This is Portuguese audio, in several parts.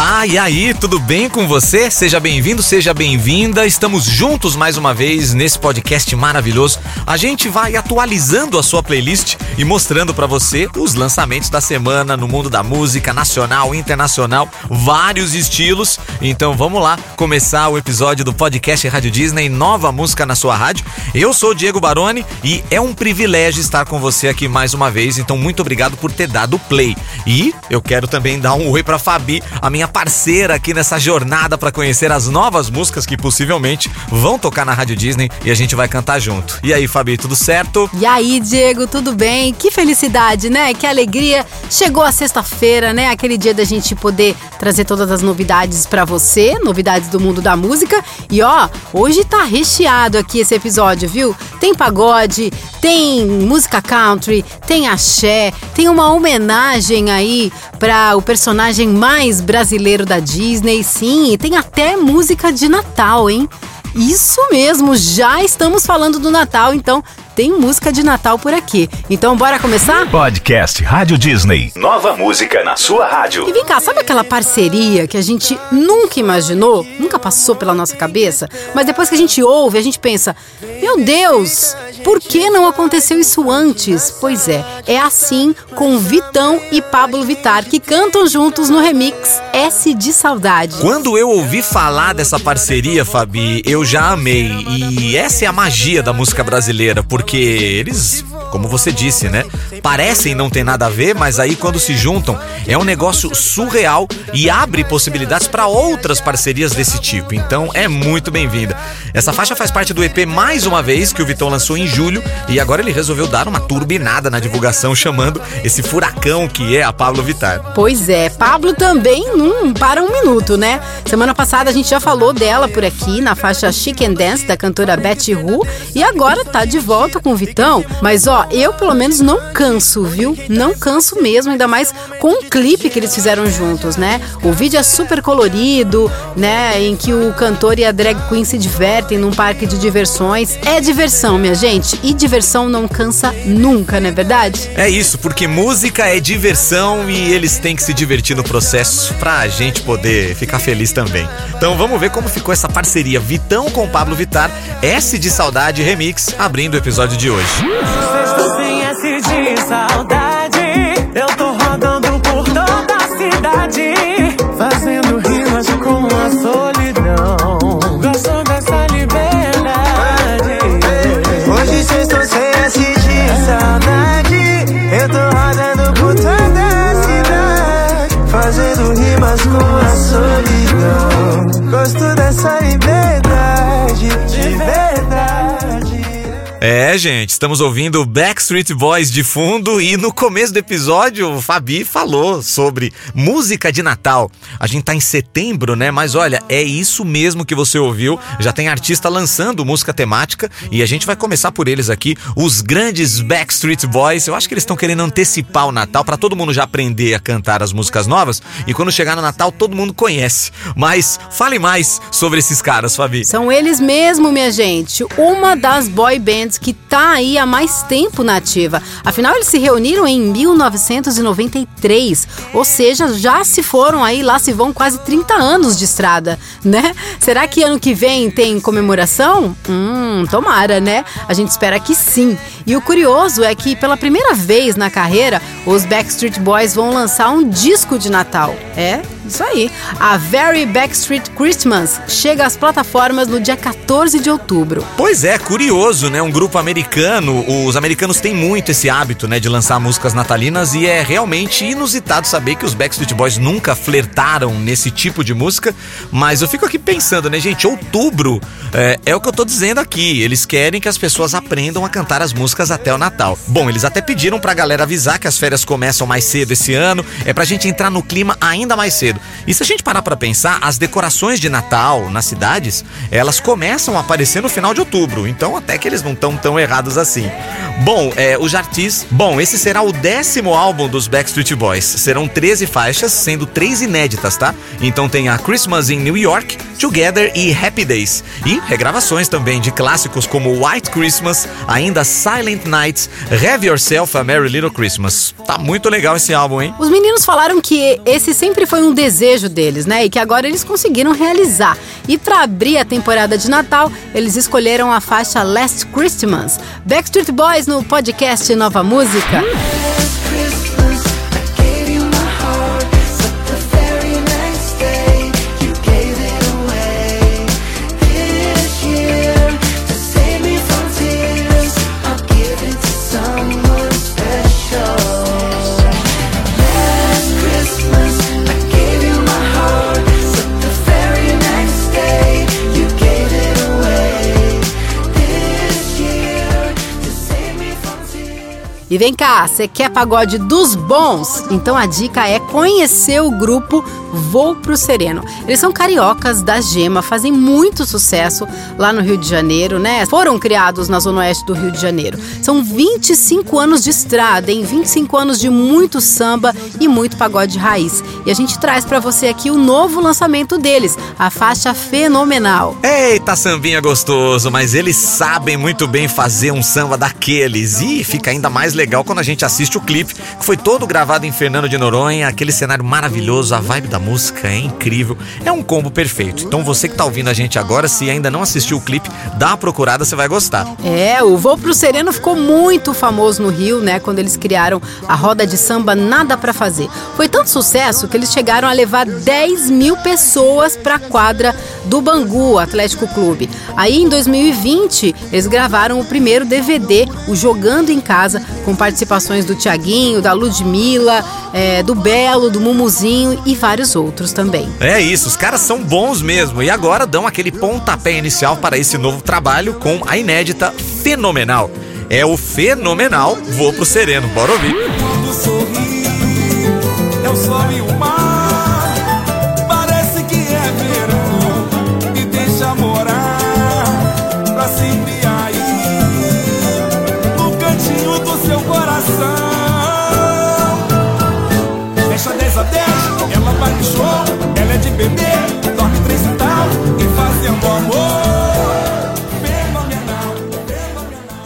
Olá, e aí, tudo bem com você? Seja bem-vindo, seja bem-vinda. Estamos juntos mais uma vez nesse podcast maravilhoso. A gente vai atualizando a sua playlist e mostrando para você os lançamentos da semana no mundo da música nacional, internacional, vários estilos. Então vamos lá começar o episódio do podcast Rádio Disney, nova música na sua rádio. Eu sou Diego Baroni e é um privilégio estar com você aqui mais uma vez. Então muito obrigado por ter dado play. E eu quero também dar um oi para Fabi, a minha parceira aqui nessa jornada para conhecer as novas músicas que possivelmente vão tocar na Rádio Disney e a gente vai cantar junto. E aí, Fabi, tudo certo? E aí, Diego, tudo bem? Que felicidade, né? Que alegria. Chegou a sexta-feira, né? Aquele dia da gente poder trazer todas as novidades para você, novidades do mundo da música. E ó, hoje tá recheado aqui esse episódio, viu? Tem pagode, tem música country, tem axé, tem uma homenagem aí para o personagem mais brasileiro da Disney, sim, e tem até música de Natal, hein? Isso mesmo, já estamos falando do Natal, então tem música de Natal por aqui. Então bora começar? Podcast Rádio Disney. Nova música na sua rádio. E vem cá, sabe aquela parceria que a gente nunca imaginou, nunca passou pela nossa cabeça, mas depois que a gente ouve, a gente pensa: "Meu Deus, por que não aconteceu isso antes?" Pois é, é assim com Vitão e Pablo Vitar que cantam juntos no remix S de Saudade. Quando eu ouvi falar dessa parceria, Fabi, eu já amei. E essa é a magia da música brasileira, porque eles, como você disse, né? Parecem não ter nada a ver, mas aí quando se juntam é um negócio surreal e abre possibilidades para outras parcerias desse tipo. Então é muito bem-vinda. Essa faixa faz parte do EP mais uma vez que o Vitão lançou em julho e agora ele resolveu dar uma turbinada na divulgação chamando esse furacão que é a Pablo Vittar. Pois é, Pablo também não para um minuto, né? Semana passada a gente já falou dela por aqui na faixa Chicken Dance da cantora Betty Who e agora tá de volta com o Vitão. Mas ó, eu pelo menos não canso, viu? Não canso mesmo, ainda mais com o clipe que eles fizeram juntos, né? O vídeo é super colorido, né? Em que o cantor e a drag queen se divertem num parque de diversões. É diversão, minha gente. E diversão não cansa nunca, não é verdade? É isso, porque música é diversão e eles têm que se divertir no processo pra gente poder ficar feliz também. Então vamos ver como ficou essa parceria Vitão com Pablo Vitar, S de Saudade Remix, abrindo o episódio de hoje. Estou de saudade. Eu tô rodando por toda a cidade, fazendo gente, estamos ouvindo Backstreet Boys de fundo e no começo do episódio o Fabi falou sobre música de Natal. A gente tá em setembro, né? Mas olha, é isso mesmo que você ouviu. Já tem artista lançando música temática e a gente vai começar por eles aqui, os grandes Backstreet Boys. Eu acho que eles estão querendo antecipar o Natal para todo mundo já aprender a cantar as músicas novas e quando chegar no Natal todo mundo conhece. Mas fale mais sobre esses caras, Fabi. São eles mesmo, minha gente. Uma das boy bands que tá aí há mais tempo na ativa. Afinal, eles se reuniram em 1993, ou seja, já se foram aí, lá se vão quase 30 anos de estrada, né? Será que ano que vem tem comemoração? Hum, tomara, né? A gente espera que sim. E o curioso é que pela primeira vez na carreira, os Backstreet Boys vão lançar um disco de Natal. É, isso aí. A Very Backstreet Christmas chega às plataformas no dia 14 de outubro. Pois é, curioso, né? Um grupo americano, os americanos têm muito esse hábito, né, de lançar músicas natalinas e é realmente inusitado saber que os Backstreet Boys nunca flertaram nesse tipo de música, mas eu fico aqui pensando, né, gente, outubro é, é o que eu tô dizendo aqui, eles querem que as pessoas aprendam a cantar as músicas até o Natal. Bom, eles até pediram pra galera avisar que as férias começam mais cedo esse ano, é pra gente entrar no clima ainda mais cedo. E se a gente parar pra pensar, as decorações de Natal nas cidades, elas começam a aparecer no final de outubro, então até que eles não estão tão tão errados assim. Bom, é, o Jartis. Bom, esse será o décimo álbum dos Backstreet Boys. Serão 13 faixas, sendo três inéditas, tá? Então tem a Christmas in New York, Together e Happy Days. E regravações também de clássicos como White Christmas, ainda Silent Nights, Have Yourself a Merry Little Christmas. Tá muito legal esse álbum, hein? Os meninos falaram que esse sempre foi um desejo deles, né? E que agora eles conseguiram realizar. E para abrir a temporada de Natal, eles escolheram a faixa Last Christmas. Backstreet Boys no podcast Nova Música. Vem cá, você quer pagode dos bons? Então a dica é conhecer o grupo Vou Pro Sereno. Eles são cariocas da Gema, fazem muito sucesso lá no Rio de Janeiro, né? Foram criados na Zona Oeste do Rio de Janeiro. São 25 anos de estrada, em 25 anos de muito samba e muito pagode raiz. E a gente traz pra você aqui o novo lançamento deles, a faixa Fenomenal. Eita, sambinha gostoso, mas eles sabem muito bem fazer um samba daqueles. E fica ainda mais legal quando a gente assiste o clipe, que foi todo gravado em Fernando de Noronha, aquele cenário maravilhoso, a vibe da música é incrível. É um combo perfeito. Então você que tá ouvindo a gente agora, se ainda não assistiu o clipe, dá uma procurada, você vai gostar. É, o Voo pro Sereno ficou muito famoso no Rio, né? Quando eles criaram a roda de samba Nada Pra Fazer. Foi tanto sucesso que eles chegaram a levar 10 mil pessoas pra quadra do Bangu Atlético Clube. Aí em 2020, eles gravaram o primeiro DVD, o Jogando em Casa, com participações do Tiaguinho, da Ludmilla, é, do Belo, do Mumuzinho e vários outros também. É isso, os caras são bons mesmo e agora dão aquele pontapé inicial para esse novo trabalho com a inédita Fenomenal. É o Fenomenal Vou Pro Sereno, bora ouvir. Quando sorri, é o sol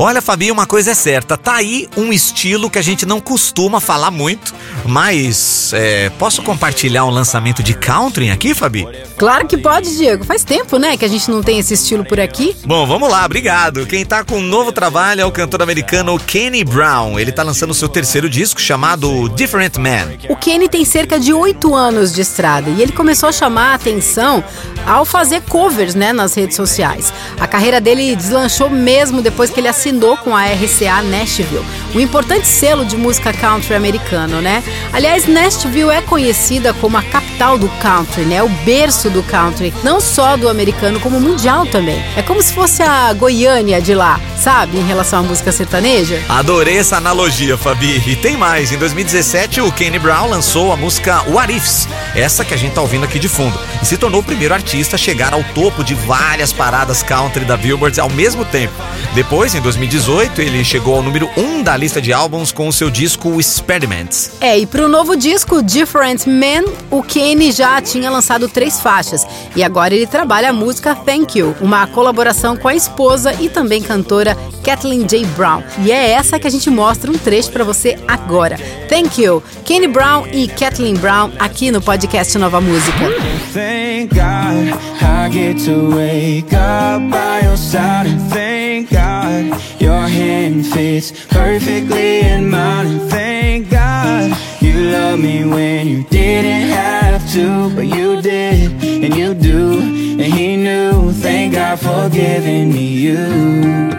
Olha, Fabinho, uma coisa é certa, tá aí um estilo que a gente não costuma falar muito, mas é, posso compartilhar um lançamento de country aqui, Fabi? Claro que pode, Diego. Faz tempo, né, que a gente não tem esse estilo por aqui. Bom, vamos lá, obrigado. Quem tá com um novo trabalho é o cantor americano Kenny Brown. Ele tá lançando seu terceiro disco chamado Different Man. O Kenny tem cerca de oito anos de estrada e ele começou a chamar a atenção ao fazer covers né, nas redes sociais. A carreira dele deslanchou mesmo depois que ele assinou com a RCA Nashville, um importante selo de música country americano, né? Aliás, Nashville é conhecida como a capital do country, né? O berço do country, não só do americano, como mundial também. É como se fosse a Goiânia de lá, sabe? Em relação à música sertaneja. Adorei essa analogia, Fabi. E tem mais. Em 2017, o Kenny Brown lançou a música What Ifs, essa que a gente tá ouvindo aqui de fundo, e se tornou o primeiro artista a chegar ao topo de várias paradas country da Billboard ao mesmo tempo. Depois, em 2018, ele chegou ao número 1 um da lista de álbuns com o seu disco Experiments. É, e pro novo disco Different Man, o Kenny já tinha lançado três faixas. E agora ele trabalha a música Thank You, uma colaboração com a esposa e também cantora Kathleen J. Brown. E é essa que a gente mostra um trecho pra você agora. Thank You, Kenny Brown e Kathleen Brown aqui no podcast Nova Música. Thank God I get to wake up by your side. And thank God your hand fits perfectly in mine. And thank God you love me when you didn't have to, but you did and you do. And He knew. Thank God for giving me you.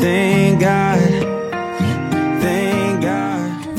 Thank God.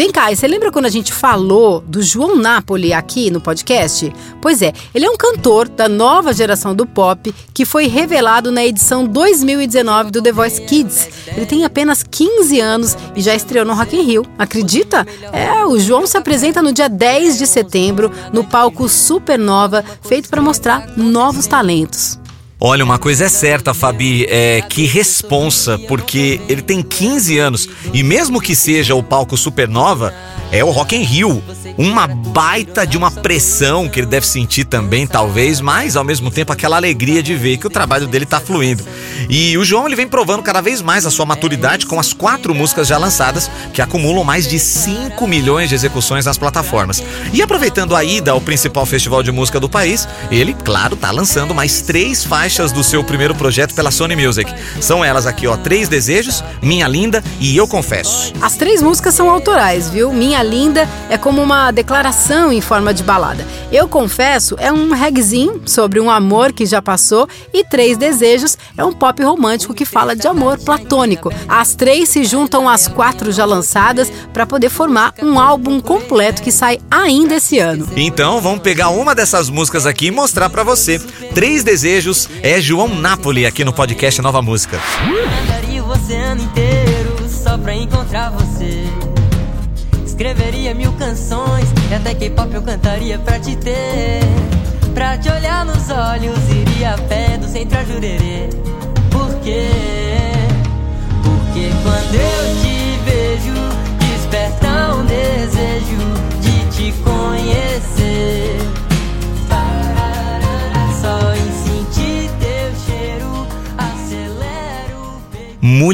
Vem cá, e você lembra quando a gente falou do João Napoli aqui no podcast? Pois é, ele é um cantor da nova geração do pop que foi revelado na edição 2019 do The Voice Kids. Ele tem apenas 15 anos e já estreou no Rock in Rio. Acredita? É, o João se apresenta no dia 10 de setembro no palco Supernova, feito para mostrar novos talentos. Olha, uma coisa é certa, Fabi, é que responsa, porque ele tem 15 anos e mesmo que seja o palco Supernova, é o Rock in Rio. Uma baita de uma pressão que ele deve sentir também, talvez, mas ao mesmo tempo aquela alegria de ver que o trabalho dele tá fluindo. E o João ele vem provando cada vez mais a sua maturidade com as quatro músicas já lançadas, que acumulam mais de 5 milhões de execuções nas plataformas. E aproveitando a ida ao principal festival de música do país, ele, claro, tá lançando mais três faixas do seu primeiro projeto pela Sony Music. São elas aqui, ó, Três Desejos, Minha Linda e Eu Confesso. As três músicas são autorais, viu? Minha Linda é como uma declaração em forma de balada. Eu Confesso é um regzinho sobre um amor que já passou e Três Desejos é um pop romântico que fala de amor platônico. As três se juntam às quatro já lançadas para poder formar um álbum completo que sai ainda esse ano. Então vamos pegar uma dessas músicas aqui e mostrar pra você. Três Desejos é João Napoli aqui no podcast Nova Música. Andaria o oceano inteiro só pra encontrar você. Escreveria mil canções e até K-pop eu cantaria pra te ter. Pra te olhar nos olhos, iria a pé do centro a Jurerê. Por quê? Porque quando eu te vejo, desperta um desejo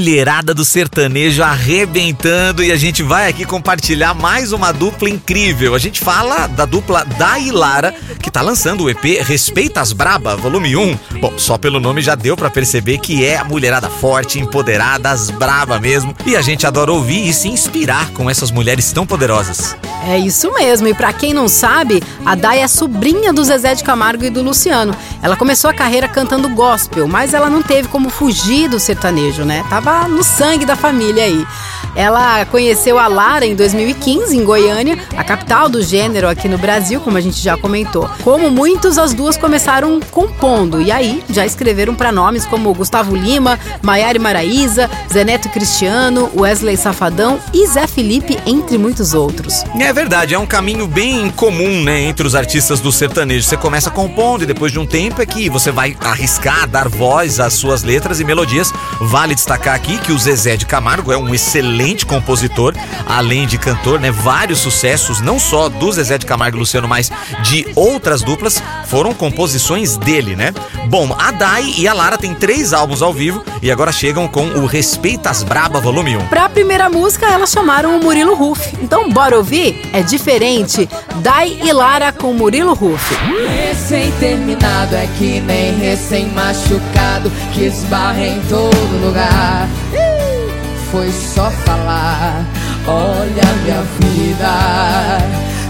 Mulherada do sertanejo arrebentando e a gente vai aqui compartilhar mais uma dupla incrível. A gente fala da dupla da Ilara, que tá lançando o EP Respeita as Braba, volume 1. Bom, só pelo nome já deu pra perceber que é a mulherada forte, empoderada, as braba mesmo. E a gente adora ouvir e se inspirar com essas mulheres tão poderosas. É isso mesmo, e pra quem não sabe, a Day é sobrinha do Zezé de Camargo e do Luciano. Ela começou a carreira cantando gospel, mas ela não teve como fugir do sertanejo, né? Tava no sangue da família aí. Ela conheceu a Lara em 2015, em Goiânia, a capital do gênero aqui no Brasil, como a gente já comentou. Como muitos, as duas começaram compondo, e aí já escreveram pra nomes como Gustavo Lima, Maiara Maraíza, Zeneto Cristiano, Wesley Safadão e Zé Felipe, entre muitos outros. É verdade, é um caminho bem comum, né, entre os artistas do sertanejo. Você começa compondo e depois de um tempo é que você vai arriscar, dar voz às suas letras e melodias. Vale destacar aqui que o Zezé de Camargo é um excelente compositor, além de cantor, né? Vários sucessos, não só do Zezé de Camargo e Luciano, mas de outras duplas, foram composições dele, né? Bom, a Dai e a Lara têm três álbuns ao vivo e agora chegam com o Respeitas Braba Volume 1. Pra primeira música, elas chamaram o Murilo Ruff. Então, bora ouvir? É diferente. Dai e Lara com Murilo Ruff. Recém-terminado é que nem recém-machucado que esbarra em todo lugar. Foi só falar, olha minha vida,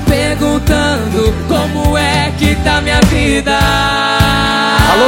perguntando como é que tá minha vida. Alô,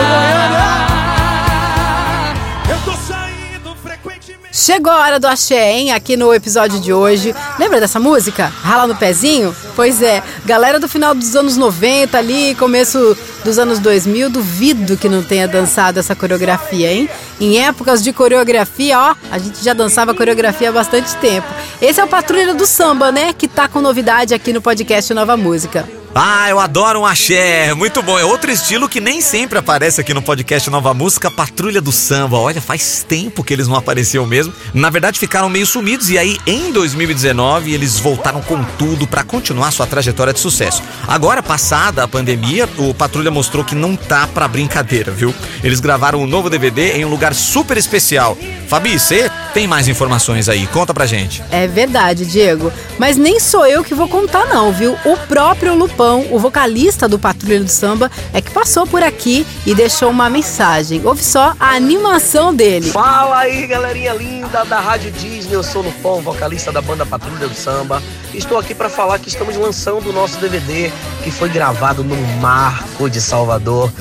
Eu tô saindo frequentemente. Chegou a hora do axé, hein? Aqui no episódio de hoje. Lembra dessa música? Rala no pezinho? Pois é, galera do final dos anos 90 ali, começo dos anos 2000, duvido que não tenha dançado essa coreografia, hein? Em épocas de coreografia, ó, a gente já dançava coreografia há bastante tempo. Esse é o Patrulha do Samba, né? Que tá com novidade aqui no podcast Nova Música. Ah, eu adoro um axé, muito bom. É outro estilo que nem sempre aparece aqui no podcast Nova Música, Patrulha do Samba. Olha, faz tempo que eles não apareciam mesmo. Na verdade, ficaram meio sumidos e aí em 2019 eles voltaram com tudo pra continuar sua trajetória de sucesso. Agora, passada a pandemia, o Patrulha mostrou que não tá pra brincadeira, viu? Eles gravaram um novo DVD em um lugar super especial. Fabi, você tem mais informações aí? Conta pra gente. É verdade, Diego. Mas nem sou eu que vou contar, não, viu? O próprio Lupão, o vocalista do Patrulha do Samba, é que passou por aqui e deixou uma mensagem. Ouve só a animação dele. Fala aí, galerinha linda da Rádio Disney. Eu sou o Lupão, vocalista da banda Patrulha do Samba. Estou aqui para falar que estamos lançando o nosso DVD que foi gravado no Marco de Salvador.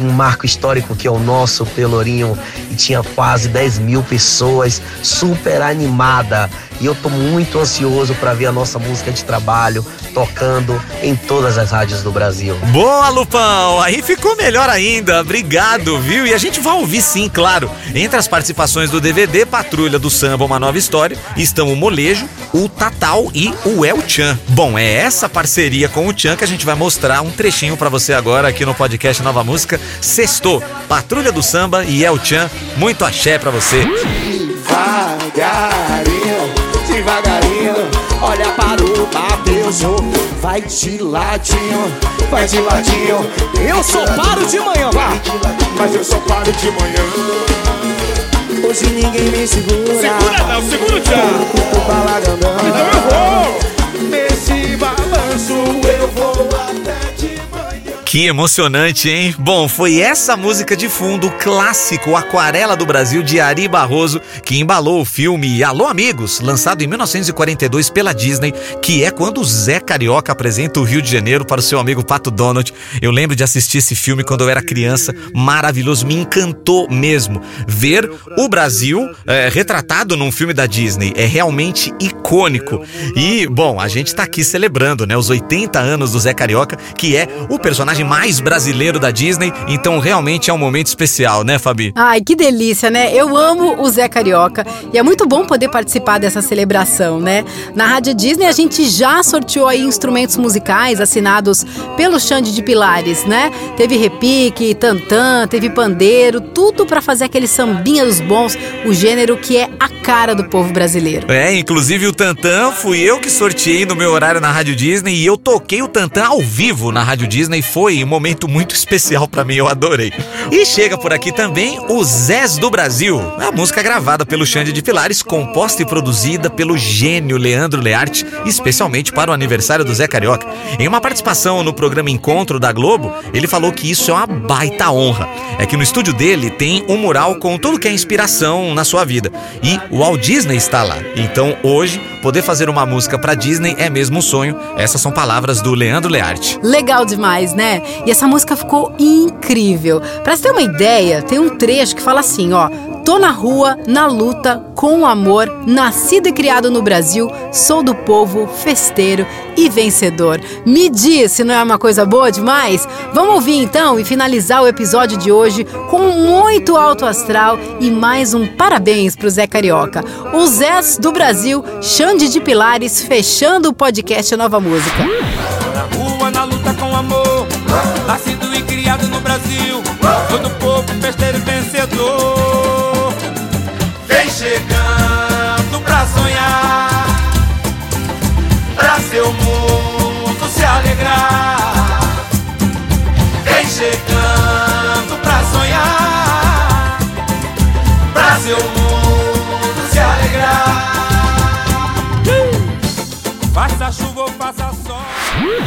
Um marco histórico que é o nosso Pelourinho tinha quase 10 mil pessoas, super animada. e eu tô muito ansioso para ver a nossa música de trabalho tocando em todas as rádios do Brasil. Boa, Lupão! Aí ficou melhor ainda. Obrigado, viu? E a gente vai ouvir sim, claro. Entre as participações do DVD Patrulha do Samba Uma Nova História estão o Molejo, o Tatal e o El Chan. Bom, é essa parceria com o Chan que a gente vai mostrar um trechinho pra você agora aqui no podcast Nova Música. Sextou, Patrulha do Samba e El Chan. Muito axé pra você. Devagarinho, devagarinho, olha para o Mateus, vai de ladinho, vai de ladinho. Eu só paro de manhã, vá, mas eu só paro de manhã. Hoje ninguém me segura. Segura não, segura o Tchan. Tô balagandão. Então eu vou. Nesse balanço eu vou até. Que emocionante, hein? Bom, foi essa música de fundo clássico Aquarela do Brasil de Ari Barroso que embalou o filme Alô Amigos, lançado em 1942 pela Disney, que é quando o Zé Carioca apresenta o Rio de Janeiro para o seu amigo Pato Donald. Eu lembro de assistir esse filme quando eu era criança, maravilhoso, me encantou mesmo. Ver o Brasil é, retratado num filme da Disney é realmente icônico. E, bom, a gente tá aqui celebrando, né, os 80 anos do Zé Carioca, que é o personagem mais brasileiro da Disney, então realmente é um momento especial, né, Fabi? Ai, que delícia, né? Eu amo o Zé Carioca e é muito bom poder participar dessa celebração, né? Na Rádio Disney a gente já sorteou aí instrumentos musicais assinados pelo Xande de Pilares, né? Teve repique, tantã, teve pandeiro, tudo pra fazer aquele sambinha dos bons, o gênero que é a cara do povo brasileiro. É, inclusive o Tantan fui eu que sorteei no meu horário na Rádio Disney e eu toquei o Tantan ao vivo na Rádio Disney. Foi um momento muito especial pra mim, eu adorei. E chega por aqui também o Zés do Brasil, a música gravada pelo Xande de Pilares, composta e produzida pelo gênio Leandro Learte, especialmente para o aniversário do Zé Carioca. Em uma participação no programa Encontro da Globo, ele falou que isso é uma baita honra. É que no estúdio dele tem um mural com tudo que é inspiração na sua vida. E o Walt Disney está lá. Então hoje, poder fazer uma música pra Disney é mesmo um sonho. Essas são palavras do Leandro Learte. Legal demais, né? E essa música ficou incrível. Pra você ter uma ideia, tem um trecho que fala assim, ó: Tô na rua, na luta, com amor, nascido e criado no Brasil, sou do povo, festeiro e vencedor. Me diz se não é uma coisa boa demais? Vamos ouvir então e finalizar o episódio de hoje com muito alto astral e mais um parabéns pro Zé Carioca. O Zés do Brasil, Xande de Pilares, fechando o podcast Nova Música. Na rua, na luta. Nascido e criado no Brasil. Sou do povo, festeiro